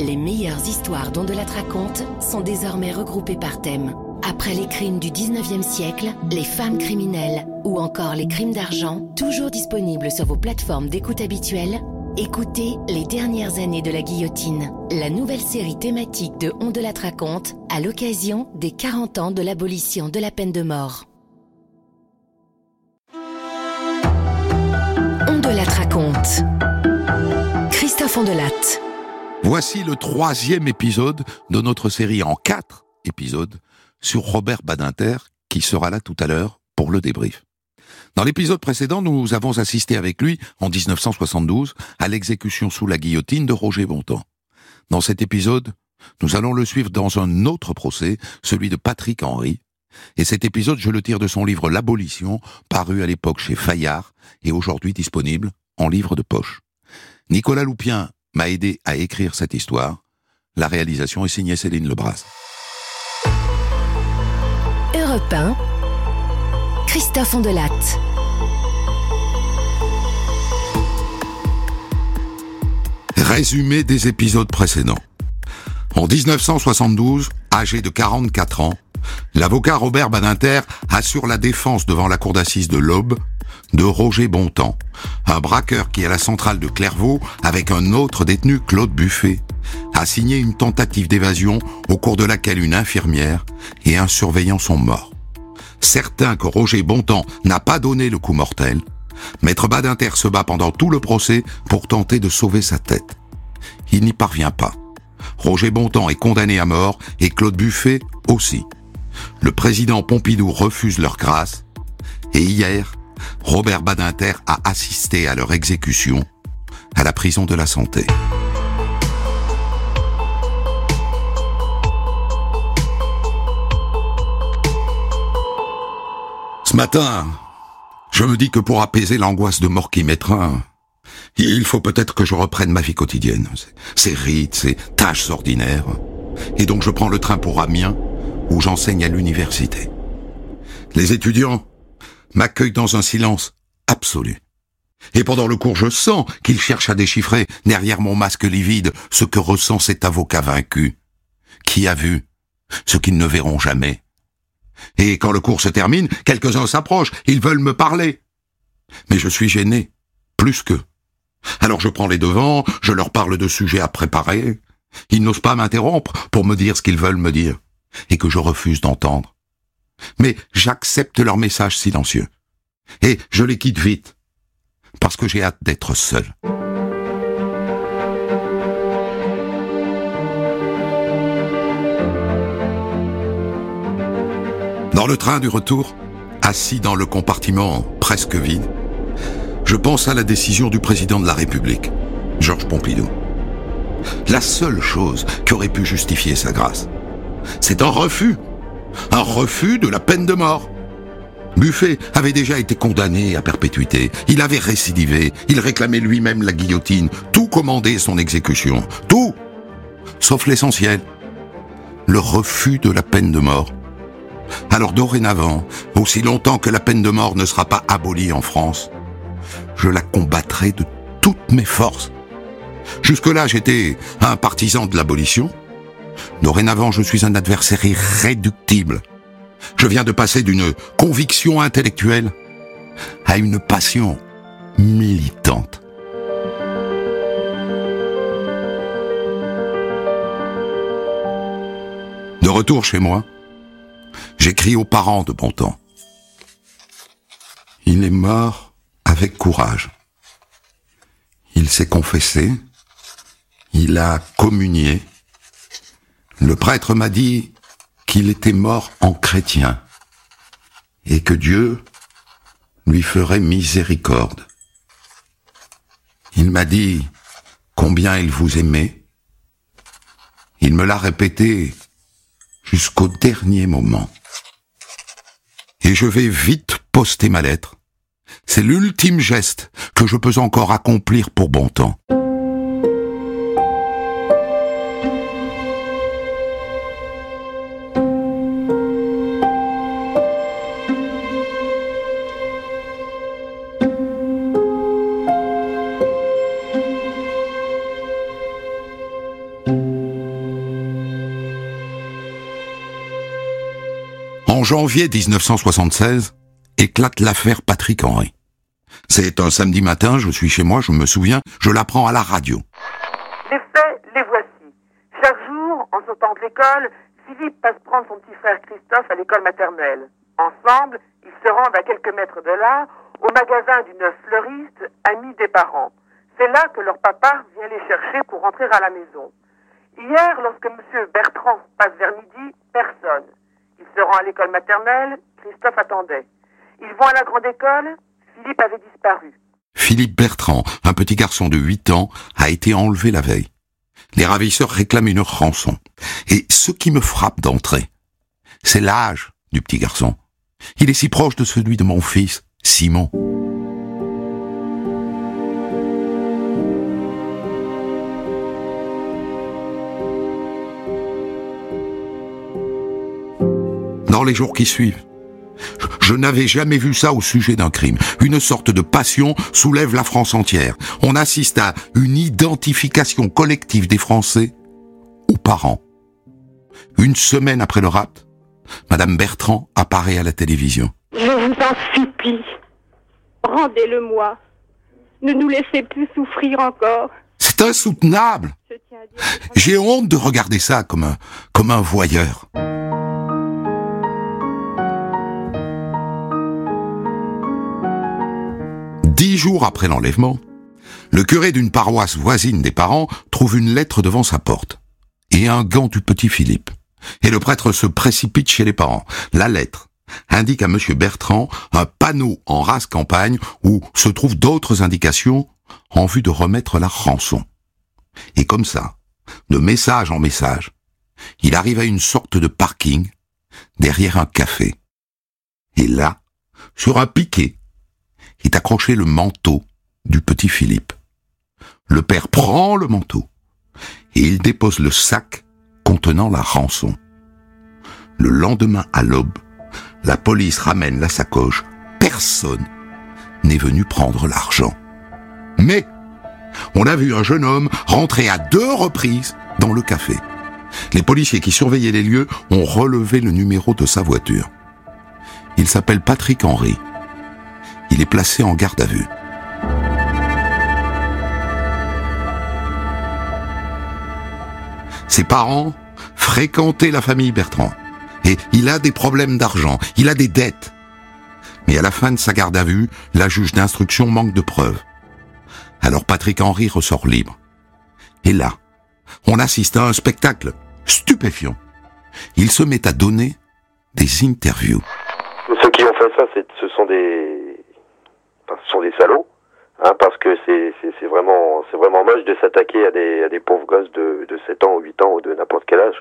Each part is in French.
Les meilleures histoires dont de la raconte sont désormais regroupées par thème. Après les crimes du 19e siècle, les femmes criminelles ou encore les crimes d'argent, toujours disponibles sur vos plateformes d'écoute habituelles, écoutez Les dernières années de la guillotine, la nouvelle série thématique de On raconte à l'occasion des 40 ans de l'abolition de la peine de mort. On de la raconte. Christophe Ondelat. Voici le troisième épisode de notre série en quatre épisodes sur Robert Badinter, qui sera là tout à l'heure pour le débrief. Dans l'épisode précédent, nous avons assisté avec lui, en 1972, à l'exécution sous la guillotine de Roger Bontemps. Dans cet épisode, nous allons le suivre dans un autre procès, celui de Patrick Henry. Et cet épisode, je le tire de son livre L'abolition, paru à l'époque chez Fayard et aujourd'hui disponible en livre de poche. Nicolas Loupien m'a aidé à écrire cette histoire. La réalisation est signée Céline Lebras. Europe 1, Christophe Ondelat. Résumé des épisodes précédents. En 1972, âgé de 44 ans, l'avocat Robert Badinter assure la défense devant la cour d'assises de l'Aube de Roger Bontemps, un braqueur qui, à la centrale de Clairvaux, avec un autre détenu, Claude Buffet, a signé une tentative d'évasion au cours de laquelle une infirmière et un surveillant sont morts. Certain que Roger Bontemps n'a pas donné le coup mortel, Maître Badinter se bat pendant tout le procès pour tenter de sauver sa tête. Il n'y parvient pas. Roger Bontemps est condamné à mort et Claude Buffet aussi. Le président Pompidou refuse leur grâce et hier, Robert Badinter a assisté à leur exécution à la prison de la santé. Ce matin, je me dis que pour apaiser l'angoisse de mort qui m'étreint, il faut peut-être que je reprenne ma vie quotidienne, ces rites, ces tâches ordinaires. Et donc je prends le train pour Amiens, où j'enseigne à l'université. Les étudiants m'accueillent dans un silence absolu. Et pendant le cours, je sens qu'ils cherchent à déchiffrer, derrière mon masque livide, ce que ressent cet avocat vaincu, qui a vu ce qu'ils ne verront jamais. Et quand le cours se termine, quelques-uns s'approchent, ils veulent me parler. Mais je suis gêné, plus qu'eux. Alors je prends les devants, je leur parle de sujets à préparer. Ils n'osent pas m'interrompre pour me dire ce qu'ils veulent me dire, et que je refuse d'entendre. Mais j'accepte leur message silencieux. Et je les quitte vite, parce que j'ai hâte d'être seul. Dans le train du retour, assis dans le compartiment presque vide, je pense à la décision du président de la République, Georges Pompidou. La seule chose qui aurait pu justifier sa grâce, c'est un refus. Un refus de la peine de mort. Buffet avait déjà été condamné à perpétuité. Il avait récidivé. Il réclamait lui-même la guillotine. Tout commandait son exécution. Tout. Sauf l'essentiel. Le refus de la peine de mort. Alors dorénavant, aussi longtemps que la peine de mort ne sera pas abolie en France, je la combattrai de toutes mes forces. Jusque-là, j'étais un partisan de l'abolition. Dorénavant, je suis un adversaire irréductible. Je viens de passer d'une conviction intellectuelle à une passion militante. De retour chez moi, j'écris aux parents de Bontemps. Il est mort avec courage. Il s'est confessé, il a communié. Le prêtre m'a dit qu'il était mort en chrétien et que Dieu lui ferait miséricorde. Il m'a dit combien il vous aimait. Il me l'a répété jusqu'au dernier moment. Et je vais vite poster ma lettre. C'est l'ultime geste que je peux encore accomplir pour bon temps. Janvier 1976, éclate l'affaire Patrick Henry. C'est un samedi matin, je suis chez moi, je me souviens, je l'apprends à la radio. Les faits, les voici. Chaque jour, en sortant de l'école, Philippe passe prendre son petit frère Christophe à l'école maternelle. Ensemble, ils se rendent à quelques mètres de là, au magasin d'une fleuriste, amie des parents. C'est là que leur papa vient les chercher pour rentrer à la maison. Hier, lorsque M. Bertrand passe vers midi, personne. À l'école maternelle, Christophe attendait. Ils vont à la grande école, Philippe avait disparu. Philippe Bertrand, un petit garçon de 8 ans, a été enlevé la veille. Les ravisseurs réclament une rançon. Et ce qui me frappe d'entrée, c'est l'âge du petit garçon. Il est si proche de celui de mon fils, Simon. Dans les jours qui suivent, je n'avais jamais vu ça au sujet d'un crime. Une sorte de passion soulève la France entière. On assiste à une identification collective des Français aux parents. Une semaine après le rapt, Madame Bertrand apparaît à la télévision. Je vous en supplie, rendez-le-moi. Ne nous laissez plus souffrir encore. C'est insoutenable. J'ai honte de regarder ça comme un, comme un voyeur. Dix jours après l'enlèvement, le curé d'une paroisse voisine des parents trouve une lettre devant sa porte et un gant du petit Philippe. Et le prêtre se précipite chez les parents. La lettre indique à monsieur Bertrand un panneau en race campagne où se trouvent d'autres indications en vue de remettre la rançon. Et comme ça, de message en message, il arrive à une sorte de parking derrière un café. Et là, sur un piquet, est accroché le manteau du petit Philippe. Le père prend le manteau et il dépose le sac contenant la rançon. Le lendemain à l'aube, la police ramène la sacoche. Personne n'est venu prendre l'argent. Mais on a vu un jeune homme rentrer à deux reprises dans le café. Les policiers qui surveillaient les lieux ont relevé le numéro de sa voiture. Il s'appelle Patrick Henry. Il est placé en garde à vue. Ses parents fréquentaient la famille Bertrand. Et il a des problèmes d'argent, il a des dettes. Mais à la fin de sa garde à vue, la juge d'instruction manque de preuves. Alors Patrick Henry ressort libre. Et là, on assiste à un spectacle stupéfiant. Il se met à donner des interviews. Ceux qui ont fait ça, ce sont des, ce sont des salauds, hein, parce que c'est c'est vraiment c'est vraiment moche de s'attaquer à des à des pauvres gosses de de 7 ans ou 8 ans ou de n'importe quel âge.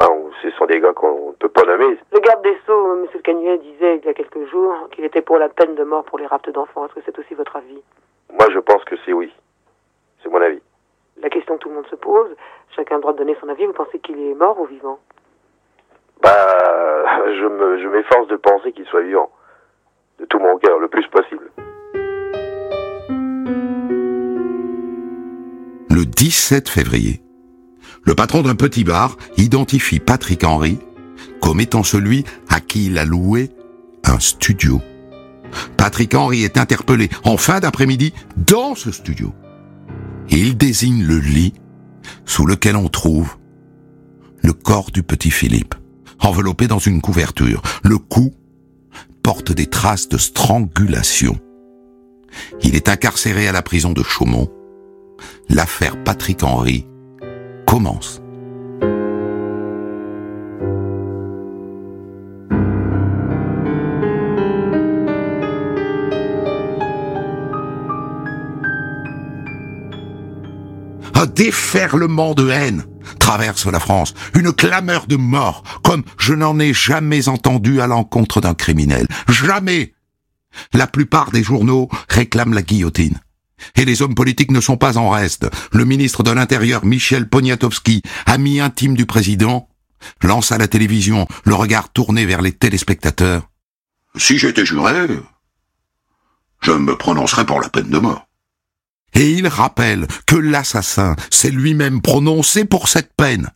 Enfin, ce sont des gars qu'on ne peut pas nommer. Le garde des Sceaux, M. Cagnuet, disait il y a quelques jours qu'il était pour la peine de mort pour les raptes d'enfants. Est-ce que c'est aussi votre avis? Moi, je pense que c'est oui. C'est mon avis. La question que tout le monde se pose, chacun a le droit de donner son avis, vous pensez qu'il est mort ou vivant? Bah, je me, je m'efforce de penser qu'il soit vivant. De tout mon cœur, le plus possible. Le 17 février, le patron d'un petit bar identifie Patrick Henry comme étant celui à qui il a loué un studio. Patrick Henry est interpellé en fin d'après-midi dans ce studio. Il désigne le lit sous lequel on trouve le corps du petit Philippe, enveloppé dans une couverture. Le cou porte des traces de strangulation. Il est incarcéré à la prison de Chaumont. L'affaire Patrick Henry commence. Un déferlement de haine traverse la France, une clameur de mort, comme je n'en ai jamais entendu à l'encontre d'un criminel. Jamais La plupart des journaux réclament la guillotine. Et les hommes politiques ne sont pas en reste. Le ministre de l'Intérieur, Michel Poniatowski, ami intime du président, lance à la télévision le regard tourné vers les téléspectateurs. Si j'étais juré, je me prononcerais pour la peine de mort. Et il rappelle que l'assassin s'est lui-même prononcé pour cette peine.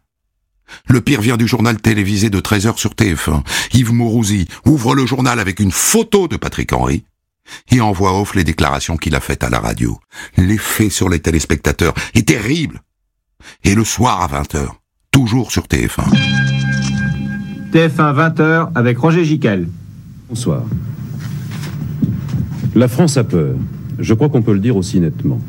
Le pire vient du journal télévisé de 13h sur TF1. Yves Mourouzi ouvre le journal avec une photo de Patrick Henry et envoie off les déclarations qu'il a faites à la radio. L'effet sur les téléspectateurs est terrible. Et le soir à 20h, toujours sur TF1. TF1 20h avec Roger Giquel. Bonsoir. La France a peur. Je crois qu'on peut le dire aussi nettement.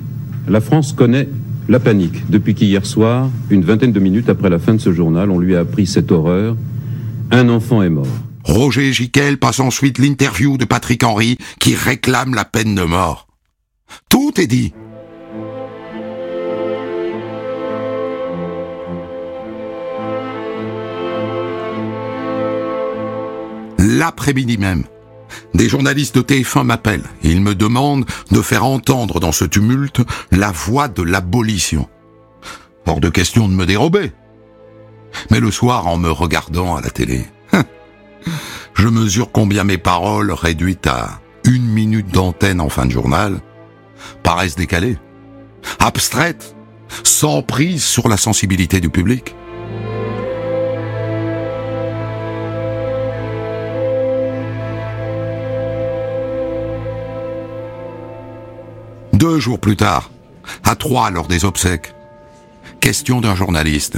La France connaît la panique depuis qu'hier soir, une vingtaine de minutes après la fin de ce journal, on lui a appris cette horreur. Un enfant est mort. Roger Giquel passe ensuite l'interview de Patrick Henry qui réclame la peine de mort. Tout est dit. L'après-midi même, des journalistes de TF1 m'appellent ils me demandent de faire entendre dans ce tumulte la voix de l'abolition. Hors de question de me dérober. Mais le soir, en me regardant à la télé, je mesure combien mes paroles, réduites à une minute d'antenne en fin de journal, paraissent décalées, abstraites, sans prise sur la sensibilité du public. Deux jours plus tard, à Troyes lors des obsèques, question d'un journaliste.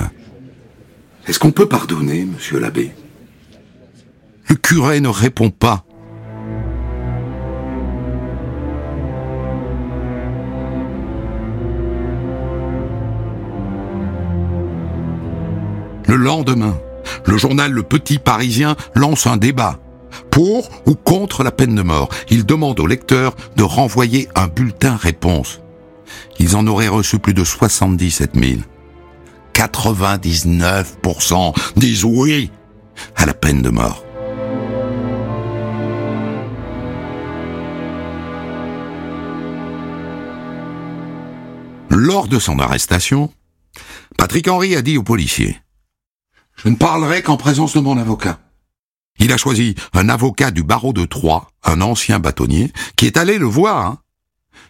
Est-ce qu'on peut pardonner, monsieur l'abbé? Curé ne répond pas. Le lendemain, le journal Le Petit Parisien lance un débat pour ou contre la peine de mort? Il demande aux lecteurs de renvoyer un bulletin réponse. Ils en auraient reçu plus de 77 000. 99% disent oui à la peine de mort. Lors de son arrestation, Patrick Henry a dit aux policiers Je ne parlerai qu'en présence de mon avocat. Il a choisi un avocat du barreau de Troyes, un ancien bâtonnier, qui est allé le voir, hein,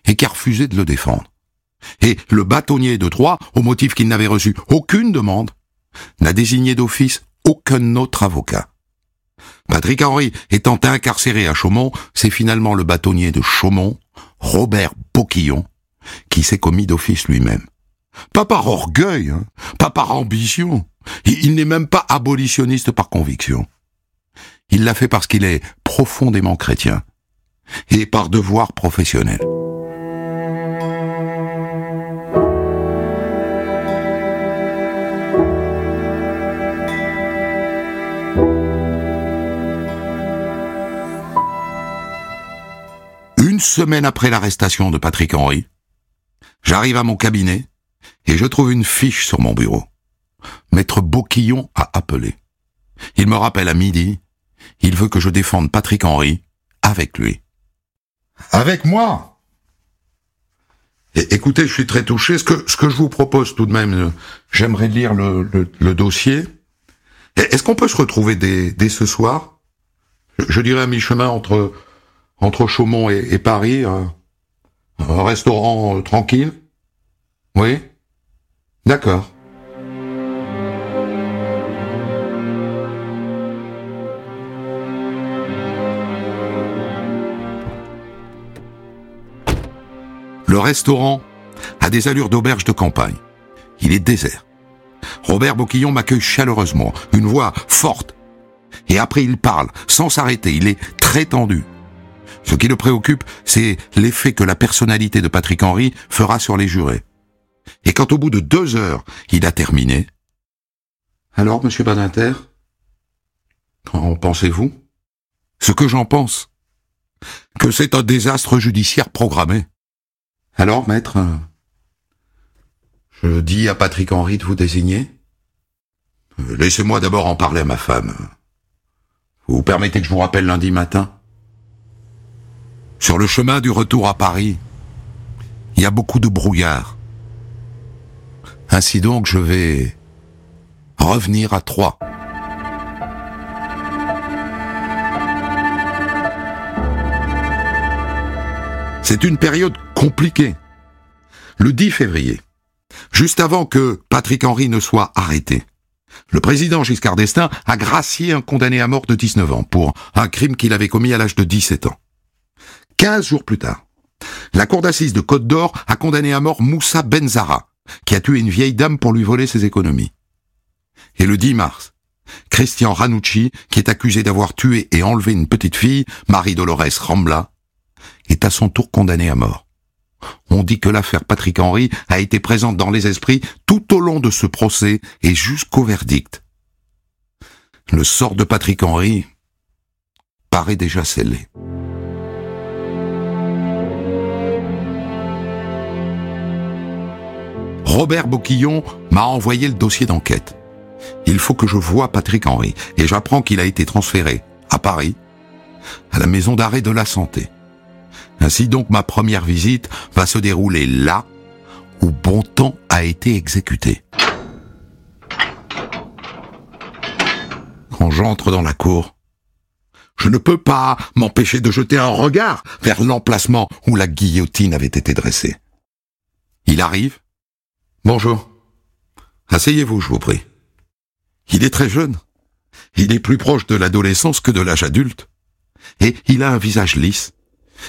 et qui a refusé de le défendre. Et le bâtonnier de Troyes, au motif qu'il n'avait reçu aucune demande, n'a désigné d'office aucun autre avocat. Patrick Henry étant incarcéré à Chaumont, c'est finalement le bâtonnier de Chaumont, Robert Boquillon, qui s'est commis d'office lui-même. Pas par orgueil, hein, pas par ambition. Il n'est même pas abolitionniste par conviction. Il l'a fait parce qu'il est profondément chrétien et par devoir professionnel. Une semaine après l'arrestation de Patrick Henry, j'arrive à mon cabinet et je trouve une fiche sur mon bureau. Maître Boquillon a appelé. Il me rappelle à midi il veut que je défende Patrick Henry avec lui. Avec moi? Écoutez, je suis très touché. Ce que, ce que je vous propose tout de même, euh, j'aimerais lire le, le, dossier. Est-ce qu'on peut se retrouver dès, dès ce soir? Je, dirais à mi-chemin entre, entre Chaumont et, Paris, un, un restaurant euh, tranquille Oui D'accord. Le restaurant a des allures d'auberge de campagne. Il est désert. Robert Boquillon m'accueille chaleureusement, une voix forte. Et après il parle, sans s'arrêter, il est très tendu. Ce qui le préoccupe, c'est l'effet que la personnalité de Patrick Henry fera sur les jurés. Et quand au bout de deux heures, il a terminé. Alors, monsieur Badinter, qu'en pensez-vous? Ce que j'en pense, que c'est un désastre judiciaire programmé. Alors, maître, je dis à Patrick Henry de vous désigner. Euh, laissez-moi d'abord en parler à ma femme. Vous permettez que je vous rappelle lundi matin? Sur le chemin du retour à Paris, il y a beaucoup de brouillard. Ainsi donc, je vais revenir à Troyes. C'est une période compliquée. Le 10 février, juste avant que Patrick Henry ne soit arrêté, Le président Giscard d'Estaing a gracié un condamné à mort de 19 ans pour un crime qu'il avait commis à l'âge de 17 ans. 15 jours plus tard, la cour d'assises de Côte d'Or a condamné à mort Moussa Benzara, qui a tué une vieille dame pour lui voler ses économies. Et le 10 mars, Christian Ranucci, qui est accusé d'avoir tué et enlevé une petite fille, Marie-Dolores Rambla, est à son tour condamné à mort. On dit que l'affaire Patrick Henry a été présente dans les esprits tout au long de ce procès et jusqu'au verdict. Le sort de Patrick Henry paraît déjà scellé. Robert Boquillon m'a envoyé le dossier d'enquête. Il faut que je voie Patrick Henry et j'apprends qu'il a été transféré à Paris, à la maison d'arrêt de la santé. Ainsi donc ma première visite va se dérouler là où Bontemps a été exécuté. Quand j'entre dans la cour, je ne peux pas m'empêcher de jeter un regard vers l'emplacement où la guillotine avait été dressée. Il arrive. Bonjour. Asseyez-vous, je vous prie. Il est très jeune. Il est plus proche de l'adolescence que de l'âge adulte. Et il a un visage lisse,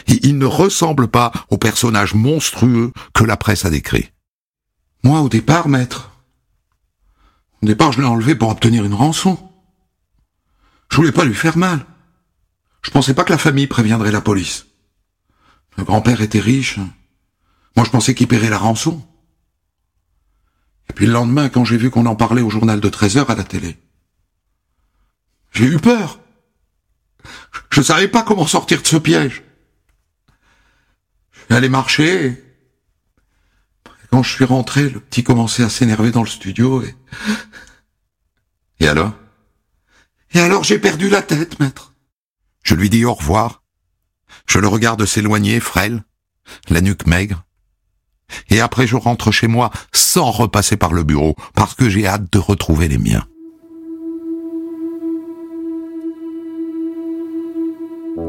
il ne ressemble pas au personnage monstrueux que la presse a décrit. Moi, au départ, maître, au départ, je l'ai enlevé pour obtenir une rançon. Je voulais pas lui faire mal. Je pensais pas que la famille préviendrait la police. Le grand-père était riche. Moi, je pensais qu'il paierait la rançon. Puis le lendemain, quand j'ai vu qu'on en parlait au journal de 13 heures à la télé, j'ai eu peur. Je ne savais pas comment sortir de ce piège. J'allais marcher. quand je suis rentré, le petit commençait à s'énerver dans le studio et... Et alors? Et alors j'ai perdu la tête, maître. Je lui dis au revoir. Je le regarde s'éloigner, frêle, la nuque maigre. Et après je rentre chez moi sans repasser par le bureau, parce que j'ai hâte de retrouver les miens.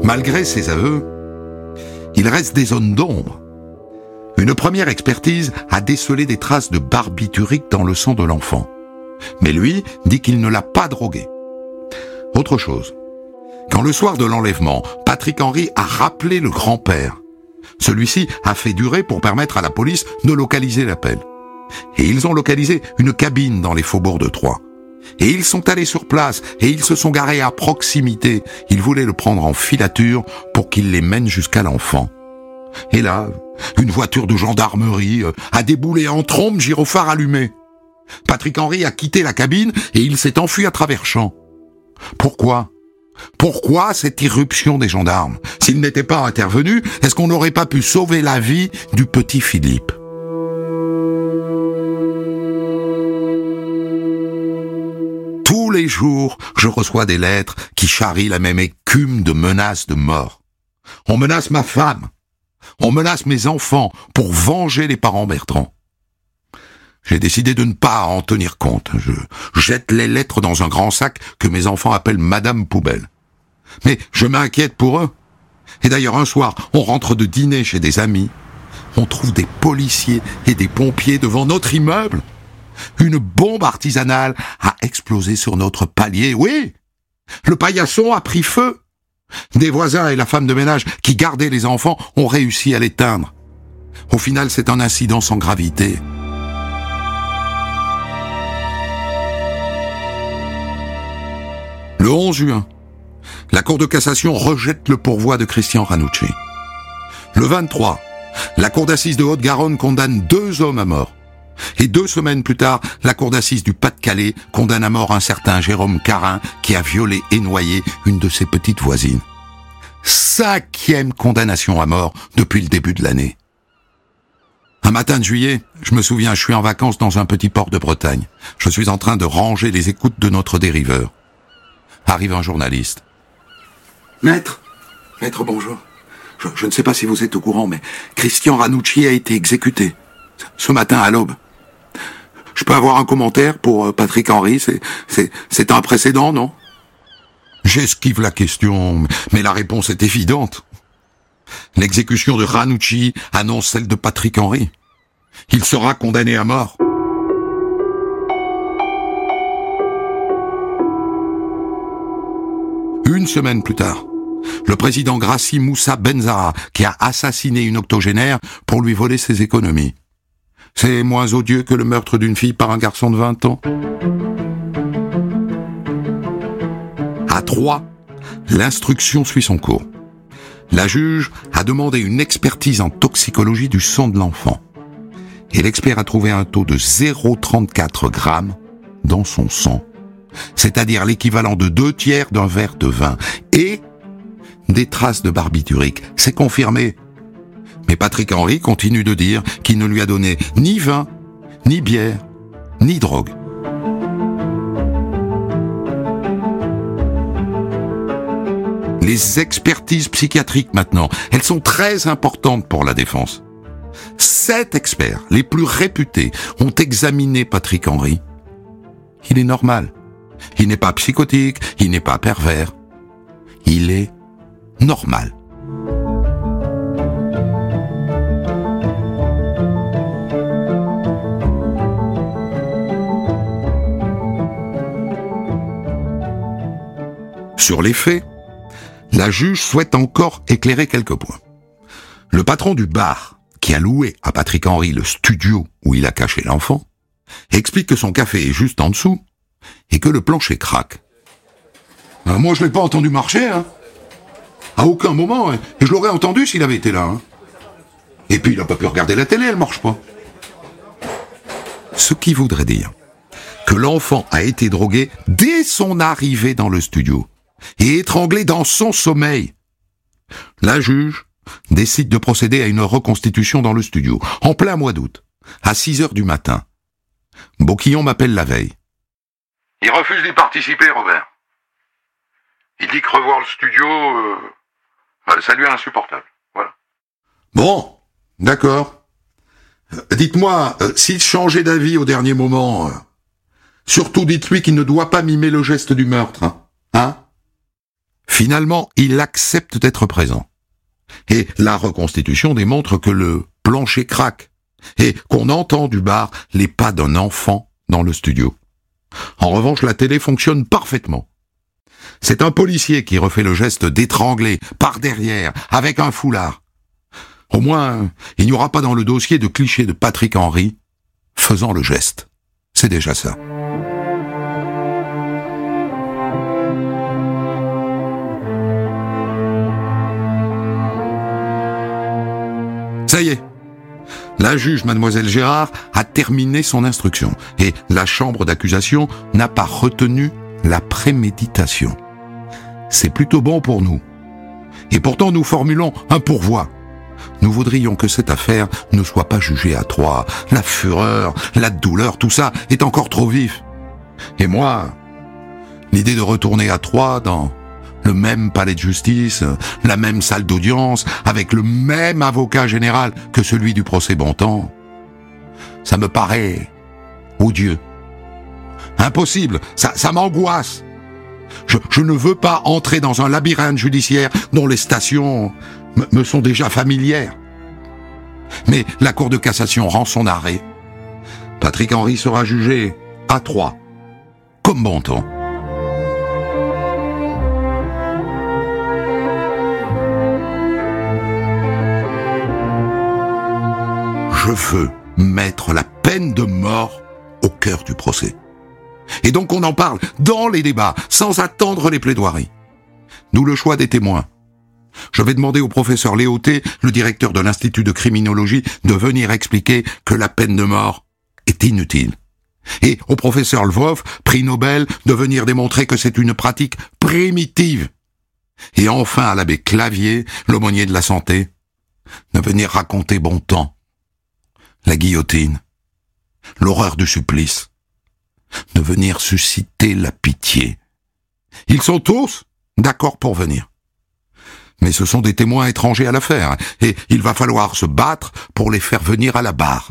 Malgré ses aveux, il reste des zones d'ombre. Une première expertise a décelé des traces de barbiturique dans le sang de l'enfant. Mais lui dit qu'il ne l'a pas drogué. Autre chose. Quand le soir de l'enlèvement, Patrick Henry a rappelé le grand-père, celui-ci a fait durer pour permettre à la police de localiser l'appel. Et ils ont localisé une cabine dans les faubourgs de Troyes. Et ils sont allés sur place et ils se sont garés à proximité. Ils voulaient le prendre en filature pour qu'il les mène jusqu'à l'enfant. Et là, une voiture de gendarmerie euh, a déboulé en trombe gyrophare allumé. Patrick Henry a quitté la cabine et il s'est enfui à travers champs. Pourquoi? Pourquoi cette irruption des gendarmes? S'ils n'étaient pas intervenus, est-ce qu'on n'aurait pas pu sauver la vie du petit Philippe? Tous les jours, je reçois des lettres qui charrient la même écume de menaces de mort. On menace ma femme. On menace mes enfants pour venger les parents Bertrand. J'ai décidé de ne pas en tenir compte. Je jette les lettres dans un grand sac que mes enfants appellent Madame Poubelle. Mais je m'inquiète pour eux. Et d'ailleurs, un soir, on rentre de dîner chez des amis. On trouve des policiers et des pompiers devant notre immeuble. Une bombe artisanale a explosé sur notre palier, oui. Le paillasson a pris feu. Des voisins et la femme de ménage qui gardaient les enfants ont réussi à l'éteindre. Au final, c'est un incident sans gravité. Le 11 juin, la Cour de cassation rejette le pourvoi de Christian Ranucci. Le 23, la Cour d'assises de Haute-Garonne condamne deux hommes à mort. Et deux semaines plus tard, la cour d'assises du Pas-de-Calais condamne à mort un certain Jérôme Carin qui a violé et noyé une de ses petites voisines. Cinquième condamnation à mort depuis le début de l'année. Un matin de juillet, je me souviens, je suis en vacances dans un petit port de Bretagne. Je suis en train de ranger les écoutes de notre dériveur. Arrive un journaliste. Maître, maître, bonjour. Je, je ne sais pas si vous êtes au courant, mais Christian Ranucci a été exécuté. Ce matin à l'aube. Je peux avoir un commentaire pour euh, Patrick Henry? C'est un précédent, non? J'esquive la question, mais la réponse est évidente. L'exécution de Ranucci annonce celle de Patrick Henry. Il sera condamné à mort. Semaine plus tard, le président Grassi Moussa Benzara, qui a assassiné une octogénaire pour lui voler ses économies. C'est moins odieux que le meurtre d'une fille par un garçon de 20 ans. À 3, l'instruction suit son cours. La juge a demandé une expertise en toxicologie du sang de l'enfant. Et l'expert a trouvé un taux de 0,34 grammes dans son sang, c'est-à-dire l'équivalent de deux tiers d'un verre de vin, et des traces de barbiturique. C'est confirmé. Mais Patrick Henry continue de dire qu'il ne lui a donné ni vin, ni bière, ni drogue. Les expertises psychiatriques maintenant, elles sont très importantes pour la défense. Sept experts, les plus réputés, ont examiné Patrick Henry. Il est normal. Il n'est pas psychotique, il n'est pas pervers. Il est normal. Sur les faits, la juge souhaite encore éclairer quelques points. Le patron du bar, qui a loué à Patrick Henry le studio où il a caché l'enfant, explique que son café est juste en dessous et que le plancher craque. Ah, moi, je l'ai pas entendu marcher, hein. À aucun moment, hein. et je l'aurais entendu s'il avait été là. Hein. Et puis, il n'a pas pu regarder la télé, elle marche pas. Ce qui voudrait dire que l'enfant a été drogué dès son arrivée dans le studio et étranglé dans son sommeil. La juge décide de procéder à une reconstitution dans le studio, en plein mois d'août, à 6 heures du matin. Boquillon m'appelle la veille. Il refuse d'y participer, Robert. Il dit que revoir le studio, euh, ça lui est insupportable. Voilà. Bon, d'accord. Euh, dites-moi, euh, s'il changeait d'avis au dernier moment, surtout dites-lui qu'il ne doit pas mimer le geste du meurtre. Hein, hein Finalement, il accepte d'être présent. Et la reconstitution démontre que le plancher craque et qu'on entend du bar les pas d'un enfant dans le studio. En revanche, la télé fonctionne parfaitement. C'est un policier qui refait le geste d'étrangler par derrière avec un foulard. Au moins, il n'y aura pas dans le dossier de cliché de Patrick Henry faisant le geste. C'est déjà ça. La juge, mademoiselle Gérard, a terminé son instruction et la chambre d'accusation n'a pas retenu la préméditation. C'est plutôt bon pour nous. Et pourtant, nous formulons un pourvoi. Nous voudrions que cette affaire ne soit pas jugée à trois. La fureur, la douleur, tout ça est encore trop vif. Et moi, l'idée de retourner à trois dans le même palais de justice, la même salle d'audience, avec le même avocat général que celui du procès Bontemps. Ça me paraît odieux. Impossible, ça, ça m'angoisse. Je, je, ne veux pas entrer dans un labyrinthe judiciaire dont les stations me sont déjà familières. Mais la Cour de cassation rend son arrêt. Patrick Henry sera jugé à trois, comme Bontemps. je mettre la peine de mort au cœur du procès. Et donc on en parle dans les débats, sans attendre les plaidoiries. D'où le choix des témoins. Je vais demander au professeur Léoté, le directeur de l'Institut de criminologie, de venir expliquer que la peine de mort est inutile. Et au professeur Lvov, prix Nobel, de venir démontrer que c'est une pratique primitive. Et enfin à l'abbé Clavier, l'aumônier de la santé, de venir raconter bon temps la guillotine, l'horreur du supplice, de venir susciter la pitié. Ils sont tous d'accord pour venir. Mais ce sont des témoins étrangers à l'affaire, et il va falloir se battre pour les faire venir à la barre.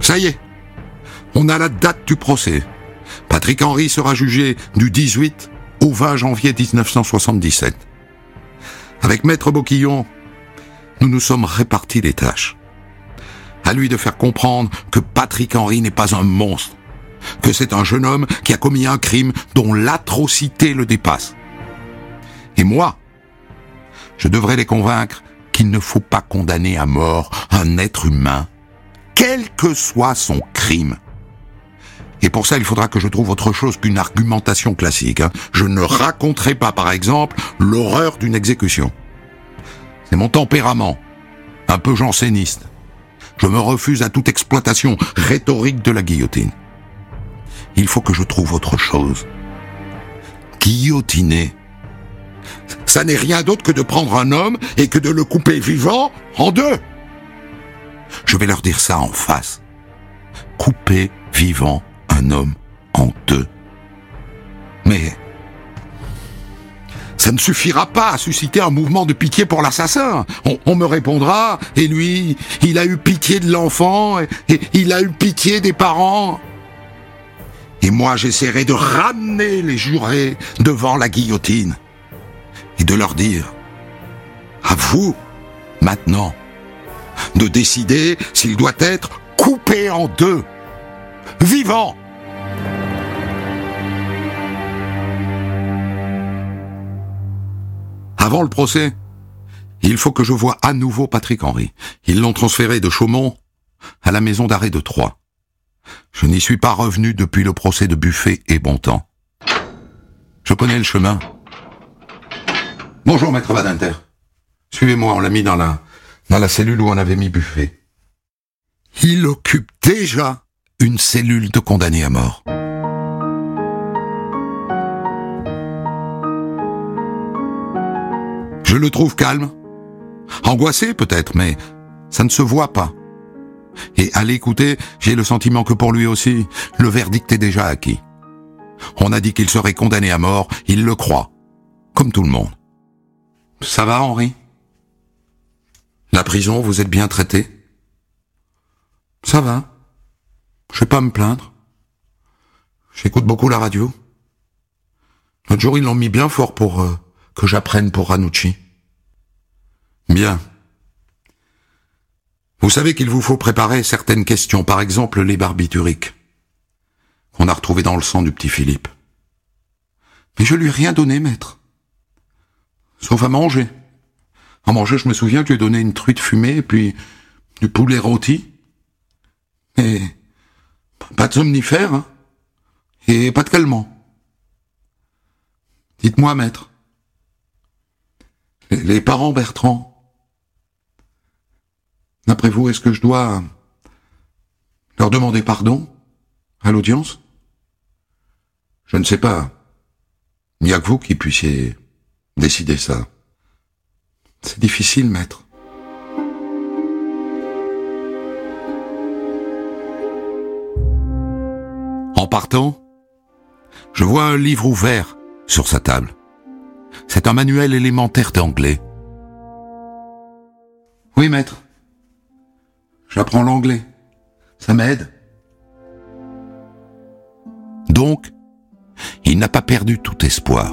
Ça y est, on a la date du procès. Patrick Henry sera jugé du 18 au 20 janvier 1977. Avec Maître Boquillon, nous nous sommes répartis les tâches. À lui de faire comprendre que Patrick Henry n'est pas un monstre, que c'est un jeune homme qui a commis un crime dont l'atrocité le dépasse. Et moi, je devrais les convaincre qu'il ne faut pas condamner à mort un être humain, quel que soit son crime. Et pour ça, il faudra que je trouve autre chose qu'une argumentation classique. hein. Je ne raconterai pas, par exemple, l'horreur d'une exécution. C'est mon tempérament, un peu janséniste. Je me refuse à toute exploitation rhétorique de la guillotine. Il faut que je trouve autre chose. Guillotiner. Ça n'est rien d'autre que de prendre un homme et que de le couper vivant en deux. Je vais leur dire ça en face. Couper vivant un homme en deux. Mais ça ne suffira pas à susciter un mouvement de pitié pour l'assassin. On, me répondra, et lui, il a eu pitié de l'enfant, et il a eu pitié des parents. Et moi, j'essaierai de ramener les jurés devant la guillotine et de leur dire, à vous, maintenant, de décider s'il doit être coupé en deux, vivant. Avant le procès, il faut que je voie à nouveau Patrick Henry. Ils l'ont transféré de Chaumont à la maison d'arrêt de Troyes. Je n'y suis pas revenu depuis le procès de Buffet et Bontemps. Je connais le chemin. Bonjour, maître Badinter. Suivez-moi, on l'a mis dans la, dans la cellule où on avait mis Buffet. Il occupe déjà une cellule de condamnés à mort. Je le trouve calme. Angoissé peut-être, mais ça ne se voit pas. Et à l'écouter, j'ai le sentiment que pour lui aussi, le verdict est déjà acquis. On a dit qu'il serait condamné à mort, il le croit. Comme tout le monde. Ça va, Henri? La prison, vous êtes bien traité? Ça va. Je vais pas me plaindre. J'écoute beaucoup la radio. L'autre jour, ils l'ont mis bien fort pour euh, que j'apprenne pour Ranucci. Bien. Vous savez qu'il vous faut préparer certaines questions, par exemple les barbituriques, qu'on a retrouvées dans le sang du petit Philippe. Mais je lui ai rien donné, maître. Sauf à manger. À manger, je me souviens que je lui ai donné une truite fumée et puis du poulet rôti. Et pas de somnifère, hein. Et pas de calmant. Dites-moi, maître. Les parents Bertrand, D'après vous, est-ce que je dois leur demander pardon à l'audience? Je ne sais pas. Il n'y a que vous qui puissiez décider ça. C'est difficile, maître. En partant, je vois un livre ouvert sur sa table. C'est un manuel élémentaire d'anglais. Oui, maître. J'apprends l'anglais. Ça m'aide. Donc, il n'a pas perdu tout espoir.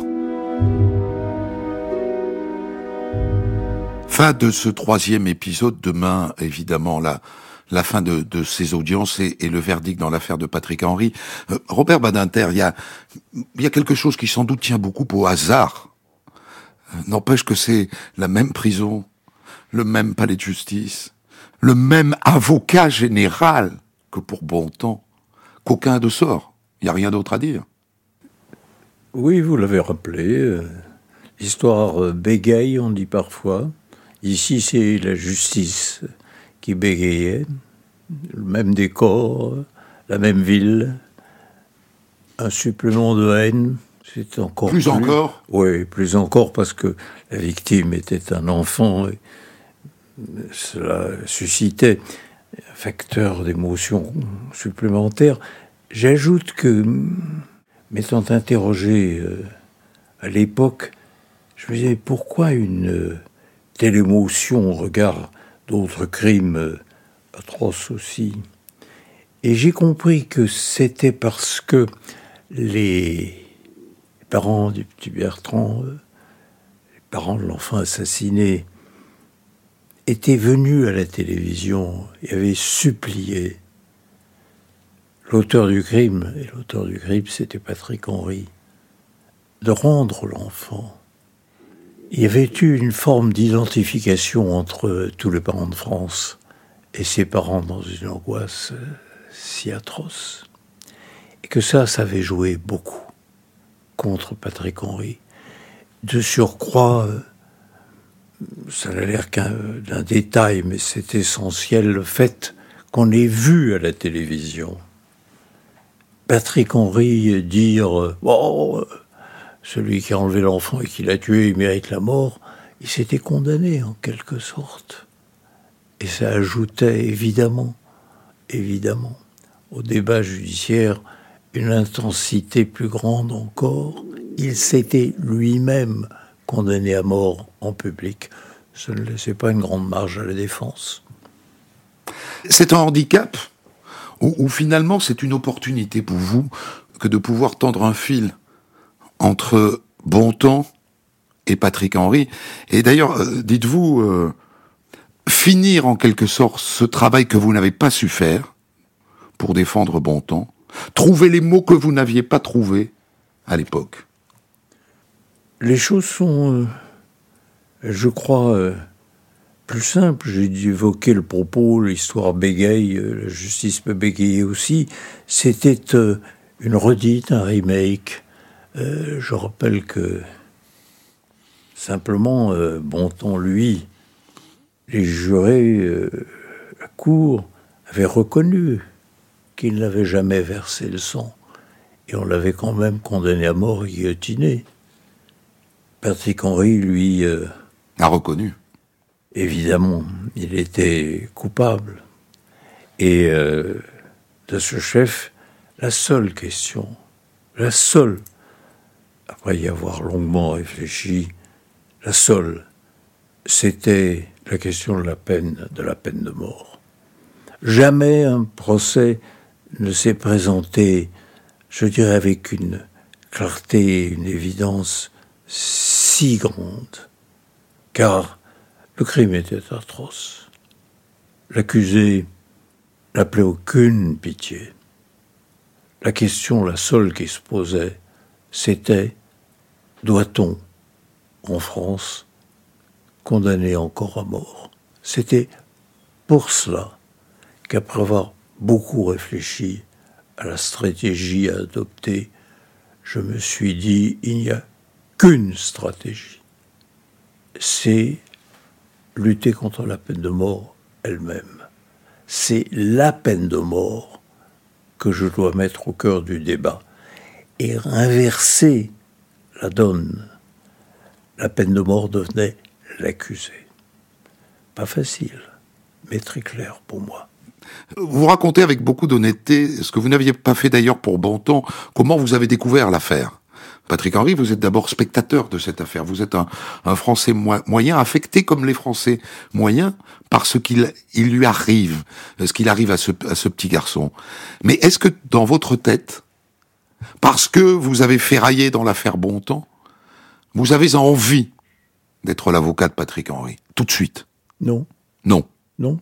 Fin de ce troisième épisode. Demain, évidemment, la, fin de, de ces audiences et, le verdict dans l'affaire de Patrick Henry. Euh, Robert Badinter, il y a, il y a quelque chose qui sans doute tient beaucoup au hasard. Euh, N'empêche que c'est la même prison, le même palais de justice, le même avocat général que pour Bontemps, qu'aucun de sort. Il n'y a rien d'autre à dire. Oui, vous l'avez rappelé. euh, L'histoire euh, bégaye, on dit parfois. Ici, c'est la justice qui bégayait. Le même décor, la même ville. Un supplément de haine. C'est encore Plus encore Oui, plus encore parce que la victime était un enfant et cela suscitait un facteur d'émotion supplémentaire. J'ajoute que, m'étant interrogé euh, à l'époque, je me disais pourquoi une euh, telle émotion au regard d'autres crimes euh, atroces aussi? Et j'ai compris que c'était parce que les parents du petit Bertrand, les parents de l'enfant assassiné, étaient venus à la télévision et avaient supplié l'auteur du crime, et l'auteur du crime c'était Patrick Henry, de rendre l'enfant. Il y avait eu une forme d'identification entre tous les parents de France et ses parents dans une angoisse euh, si atroce. Et que ça, ça avait joué beaucoup contre Patrick Henry. De surcroît, euh, ça n'a l'air qu'un détail, mais c'est essentiel le fait qu'on ait vu à la télévision Patrick Henry dire bon, celui qui a enlevé l'enfant et qui l'a tué, il mérite la mort. Il s'était condamné en quelque sorte. Et ça ajoutait évidemment, évidemment, au débat judiciaire une intensité plus grande encore. Il s'était lui-même condamné à mort en public. Ça ne laissait pas une grande marge à la défense. C'est un handicap ou, finalement c'est une opportunité pour vous que de pouvoir tendre un fil entre Bontemps et Patrick Henry. Et d'ailleurs, euh, dites-vous, euh, finir en quelque sorte ce travail que vous n'avez pas su faire pour défendre Bontemps, trouver les mots que vous n'aviez pas trouvés à l'époque. Les choses sont, euh, je crois, plus simple. J'ai évoqué le propos, l'histoire bégaye, euh, la justice peut bégayer aussi. C'était euh, une redite, un remake. Euh, je rappelle que simplement, Bontemps, lui, les jurés à cour avaient reconnu qu'il n'avait jamais versé le sang. Et on l'avait quand même condamné à mort et guillotiné. Patrick Henry, lui... a reconnu évidemment, il était coupable. Et euh, de ce chef, la seule question, la seule, après y avoir longuement réfléchi, la seule, c'était la question de la peine, de la peine de mort. Jamais un procès ne s'est présenté, je dirais, avec une clarté, une évidence si grande, car le crime était atroce. L'accusé n'appelait aucune pitié. La question, la seule qui se posait, c'était doit-on, en France, condamner encore à mort? C'était pour cela qu'après avoir beaucoup réfléchi à la stratégie à adopter, je me suis dit, il n'y a qu'une stratégie. C'est lutter contre la peine de mort elle-même. C'est la peine de mort que je dois mettre au cœur du débat et inverser la donne. La peine de mort devenait l'accusé. Pas facile, mais très clair pour moi. Vous racontez avec beaucoup d'honnêteté ce que vous n'aviez pas fait d'ailleurs pour Bontemps, comment vous avez découvert l'affaire? Patrick Henry, vous êtes d'abord spectateur de cette affaire. Vous êtes un, Français moyen, affecté comme les Français moyens par ce qu'il il lui arrive, ce qu'il arrive à ce, à ce petit garçon. Mais est-ce que dans votre tête, parce que vous avez ferraillé dans l'affaire Bontemps, vous avez envie d'être l'avocat de Patrick Henry tout de suite? Non. Non. Non.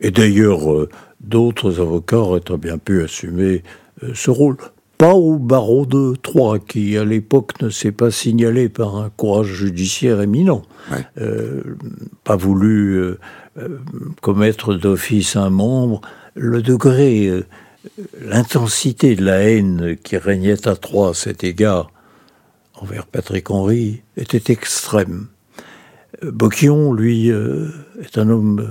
Et d'ailleurs, euh, d'autres avocats auraient très bien pu assumer euh, ce rôle pas au barreau de Troyes, qui à l'époque ne s'est pas signalé par un courage judiciaire éminent, euh, pas voulu euh, euh, commettre d'office un membre, le degré, l'intensité de la haine qui régnait à Troyes à cet égard envers Patrick Henry était extrême. Boquillon, lui, est un homme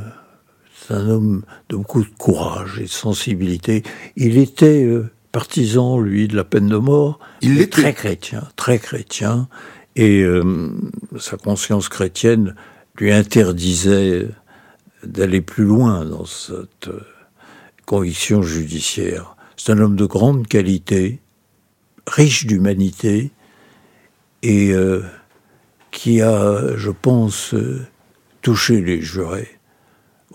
un homme de beaucoup de courage et de sensibilité. Il était partisan, lui, de la peine de mort. Il est très chrétien, très chrétien, et euh, sa conscience chrétienne lui interdisait d'aller plus loin dans cette euh, conviction judiciaire. C'est un homme de grande qualité, riche d'humanité, et euh, qui a, je pense, touché les jurés.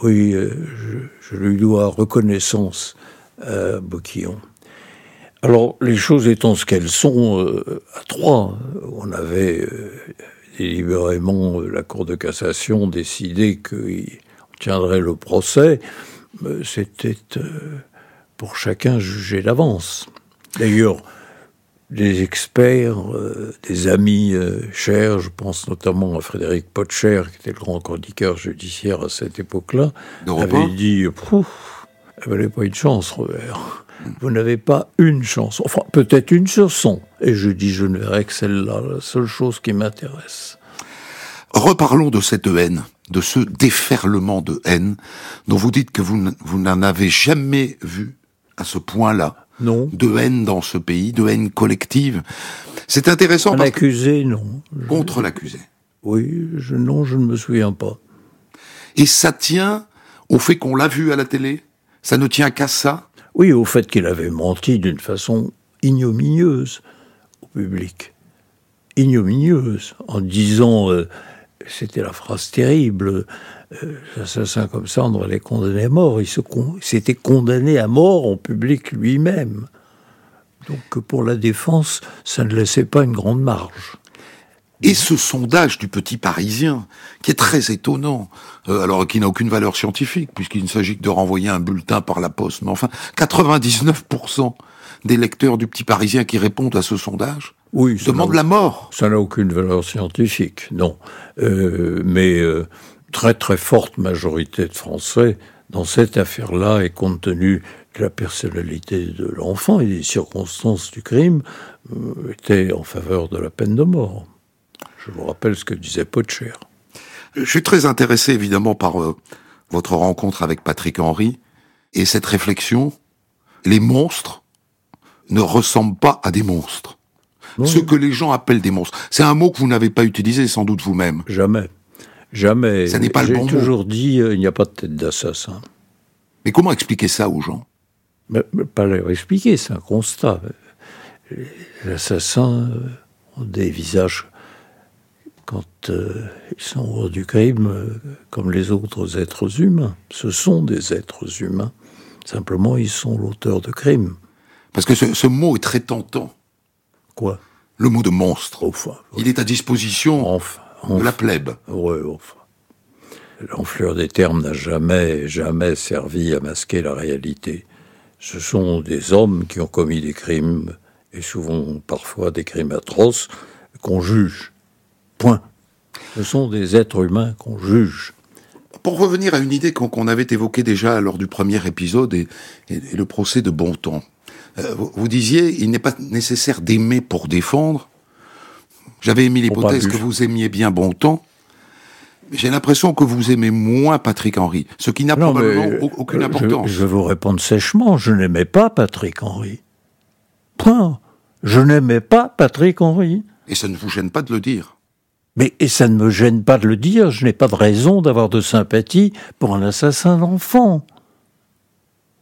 Oui, je, je, lui dois reconnaissance à Boquillon. Alors, les choses étant ce qu'elles sont, euh, à trois, on avait euh, délibérément euh, la Cour de cassation décidé qu'on tiendrait le procès. C'était pour chacun juger d'avance. D'ailleurs, des experts, des amis chers, je pense notamment à Frédéric Potcher, qui était le grand chroniqueur judiciaire à cette époque-là, avait dit Pouf, vous n'avez pas une chance, Robert. Vous n'avez pas une chance. Enfin, peut-être une chanson. Et je dis, je ne verrai que celle-là, la seule chose qui m'intéresse. Reparlons de cette haine, de ce déferlement de haine, dont vous dites que vous, vous n'en avez jamais vu à ce point-là. Non. De haine dans ce pays, de haine collective. C'est intéressant. Un accusé, non. Contre l'accusé. Oui, je, non, je ne me souviens pas. Et ça tient au fait qu'on l'a vu à la télé? Ça ne tient qu'à ça? Oui, au fait qu'il avait menti d'une façon ignominieuse au public. Ignominieuse, en disant, euh, c'était la phrase terrible, euh, l'assassin comme devrait les condamner à mort. Il s'était condamné à mort en public lui-même. Donc pour la défense, ça ne laissait pas une grande marge. Et ce sondage du petit Parisien, qui est très étonnant, euh, alors qui n'a aucune valeur scientifique, puisqu'il ne s'agit que de renvoyer un bulletin par la poste, mais enfin, 99% des lecteurs du petit Parisien qui répondent à ce sondage oui, demandent la mort. Ça n'a aucune valeur scientifique, non. Euh, mais très très forte majorité de Français dans cette affaire-là, et compte tenu de la personnalité de l'enfant et des circonstances du crime, euh, étaient en faveur de la peine de mort. Je vous rappelle ce que disait Potcher. Je suis très intéressé évidemment par euh, votre rencontre avec Patrick Henry et cette réflexion. Les monstres ne ressemblent pas à des monstres. Ce que les gens appellent des monstres. C'est un mot que vous n'avez pas utilisé sans doute vous-même. Jamais. Jamais. Ça n'est pas le bon J'ai toujours dit, euh, il n'y a pas de tête d'assassin. Mais comment expliquer ça aux gens? Mais, Pas leur expliquer, c'est un constat. Les assassins euh, ont des visages, quand euh, ils sont hors du crime, comme les autres êtres humains. Ce sont des êtres humains. Simplement, ils sont l'auteur de crimes. Parce que ce, ce, mot est très tentant. Quoi? Le mot de monstre. Enfin, Il est à disposition. Enfin de la plèbe. Oui, enfin. L'enflure des termes n'a jamais, jamais servi à masquer la réalité. Ce sont des hommes qui ont commis des crimes, et souvent parfois des crimes atroces, qu'on juge. Point. Ce sont des êtres humains qu'on juge. Pour revenir à une idée qu'on avait évoquée déjà lors du premier épisode et, et, et le procès de Bontemps, euh, vous, vous disiez il n'est pas nécessaire d'aimer pour défendre, j'avais émis l'hypothèse que vous aimiez bien Bontemps. J'ai l'impression que vous aimez moins Patrick Henry, ce qui n'a probablement aucune importance. Je, je, vais vous répondre sèchement, je n'aimais pas Patrick Henry. Point. Je n'aimais pas Patrick Henry. Et ça ne vous gêne pas de le dire Mais et ça ne me gêne pas de le dire, je n'ai pas de raison d'avoir de sympathie pour un assassin d'enfant.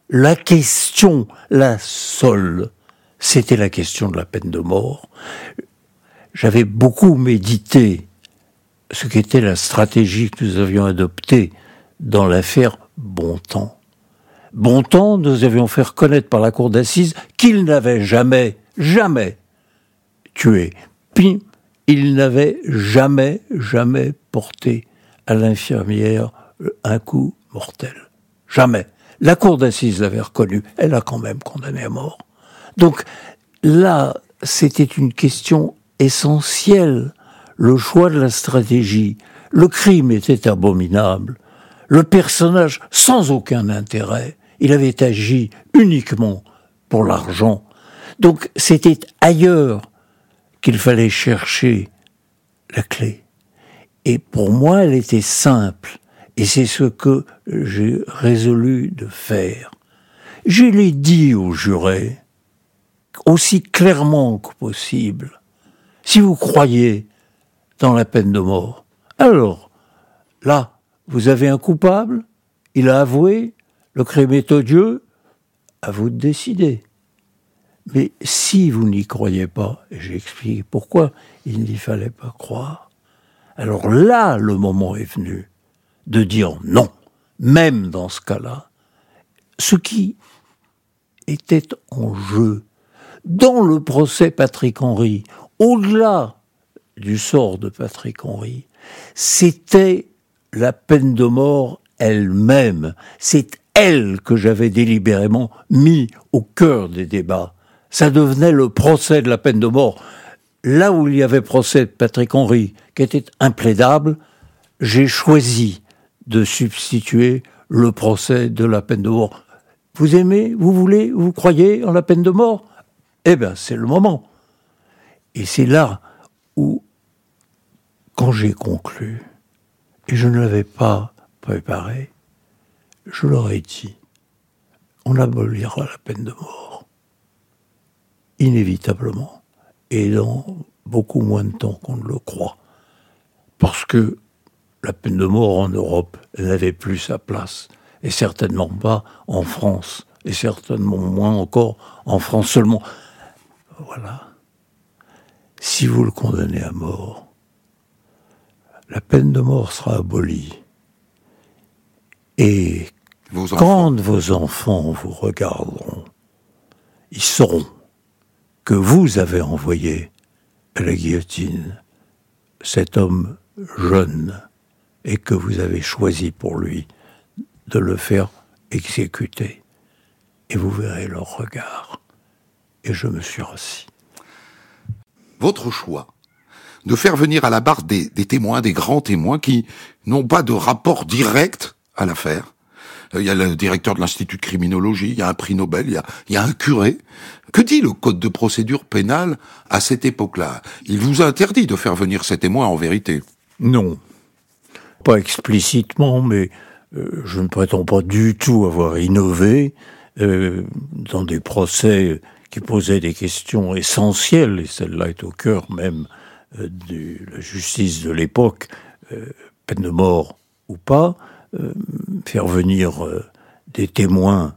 La question, la seule, c'était la question de la peine de mort j'avais beaucoup médité ce qu'était la stratégie que nous avions adoptée dans l'affaire Bontemps. Bontemps, nous avions fait reconnaître par la cour d'assises qu'il n'avait jamais, jamais tué. Il n'avait jamais, jamais porté à l'infirmière un coup mortel. Jamais. La cour d'assises l'avait reconnu. Elle a quand même condamné à mort. Donc, là, c'était une question essentiel, le choix de la stratégie. Le crime était abominable. Le personnage, sans aucun intérêt, il avait agi uniquement pour l'argent. Donc c'était ailleurs qu'il fallait chercher la clé. Et pour moi, elle était simple. Et c'est ce que j'ai résolu de faire. Je l'ai dit aux jurés, aussi clairement que possible si vous croyez dans la peine de mort, alors, là, vous avez un coupable, il a avoué, le crime est odieux, à vous de décider. Mais si vous n'y croyez pas, et j'explique pourquoi il n'y fallait pas croire, alors là, le moment est venu de dire non, même dans ce cas-là. Ce qui était en jeu dans le procès Patrick Henry, au-delà du sort de Patrick Henry, c'était la peine de mort elle-même. C'est elle que j'avais délibérément mis au cœur des débats. Ça devenait le procès de la peine de mort. Là où il y avait procès de Patrick Henry, qui était implaidable, j'ai choisi de substituer le procès de la peine de mort. Vous aimez, vous voulez, vous croyez en la peine de mort? Eh bien, c'est le moment. Et c'est là où, quand j'ai conclu, et je ne l'avais pas préparé, je leur ai dit, on abolira la peine de mort, inévitablement, et dans beaucoup moins de temps qu'on ne le croit, parce que la peine de mort en Europe n'avait plus sa place, et certainement pas en France, et certainement moins encore en France seulement. Voilà. Si vous le condamnez à mort, la peine de mort sera abolie. Et quand vos enfants vous regarderont, ils sauront que vous avez envoyé à la guillotine cet homme jeune et que vous avez choisi pour lui de le faire exécuter. Et vous verrez leur regard. Et je me suis rassis. Votre choix de faire venir à la barre des, des témoins, des grands témoins qui n'ont pas de rapport direct à l'affaire. Euh, il y a le directeur de l'Institut de criminologie, il y a un prix Nobel, il y a, un curé. Que dit le code de procédure pénale à cette époque-là? Il vous interdit de faire venir ces témoins en vérité Non. Pas explicitement, mais euh, je ne prétends pas du tout avoir innové euh, dans des procès qui posaient des questions essentielles, et celle-là est au cœur même de la justice de l'époque, peine de mort ou pas, faire venir euh, des témoins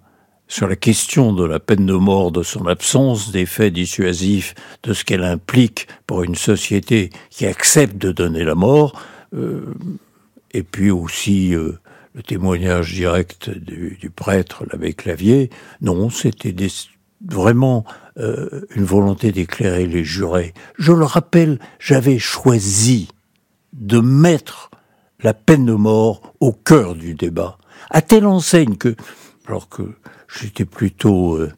sur la question de la peine de mort, de son absence, des faits dissuasifs, de ce qu'elle implique pour une société qui accepte de donner la mort, euh, et puis aussi euh, le témoignage direct du, prêtre, l'abbé Clavier. Non, c'était vraiment euh, une volonté d'éclairer les jurés. Je le rappelle, j'avais choisi de mettre la peine de mort au cœur du débat, à telle enseigne que, alors que j'étais plutôt euh,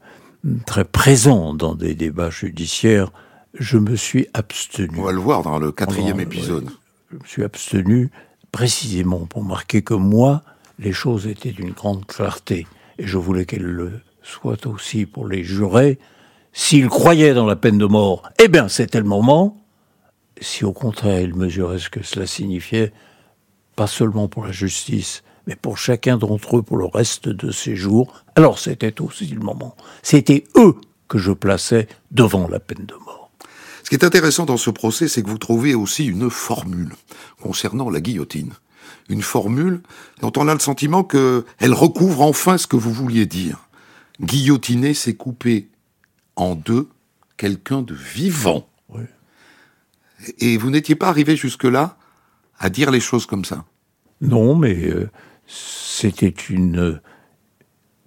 très présent dans des débats judiciaires, je me suis abstenu. On va le voir dans le quatrième Pendant, épisode. je me suis abstenu précisément pour marquer que moi, les choses étaient d'une grande clarté. Et je voulais qu'elles le soient aussi pour les jurés. S'ils croyaient dans la peine de mort, eh bien, c'était le moment. Si au contraire, ils mesuraient ce que cela signifiait, pas seulement pour la justice, mais pour chacun d'entre eux pour le reste de ses jours, alors c'était aussi le moment. C'était eux que je plaçais devant la peine de mort. Ce qui est intéressant dans ce procès, c'est que vous trouvez aussi une formule concernant la guillotine. Une formule dont on a le sentiment qu'elle recouvre enfin ce que vous vouliez dire. Guillotiner, c'est couper en deux quelqu'un de vivant. Oui. Et vous n'étiez pas arrivé jusque-là à dire les choses comme ça. Non, mais euh, c'était une euh,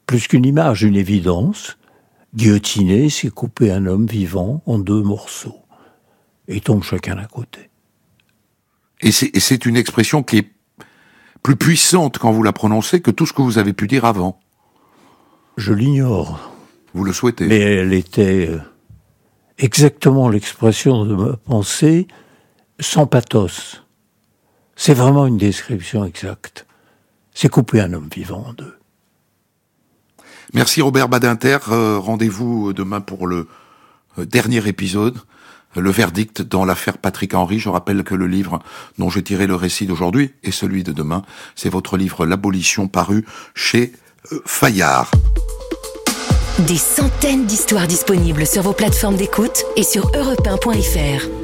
plus qu'une image, une évidence. Guillotiner, c'est couper un homme vivant en deux morceaux et tombe chacun à côté. Et c'est une expression qui est plus puissante quand vous la prononcez que tout ce que vous avez pu dire avant. Je l'ignore, Vous le souhaitez. mais elle était euh, exactement l'expression de ma pensée, sans pathos. C'est vraiment une description exacte. C'est couper un homme vivant en deux. Merci Robert Badinter. Euh, Rendez-vous demain pour le euh, dernier épisode, le verdict dans l'affaire Patrick Henry. Je rappelle que le livre dont j'ai tiré le récit d'aujourd'hui et celui de demain, c'est votre livre L'abolition paru chez euh, Fayard. Des centaines d'histoires disponibles sur vos plateformes d'écoute et sur europe1.fr.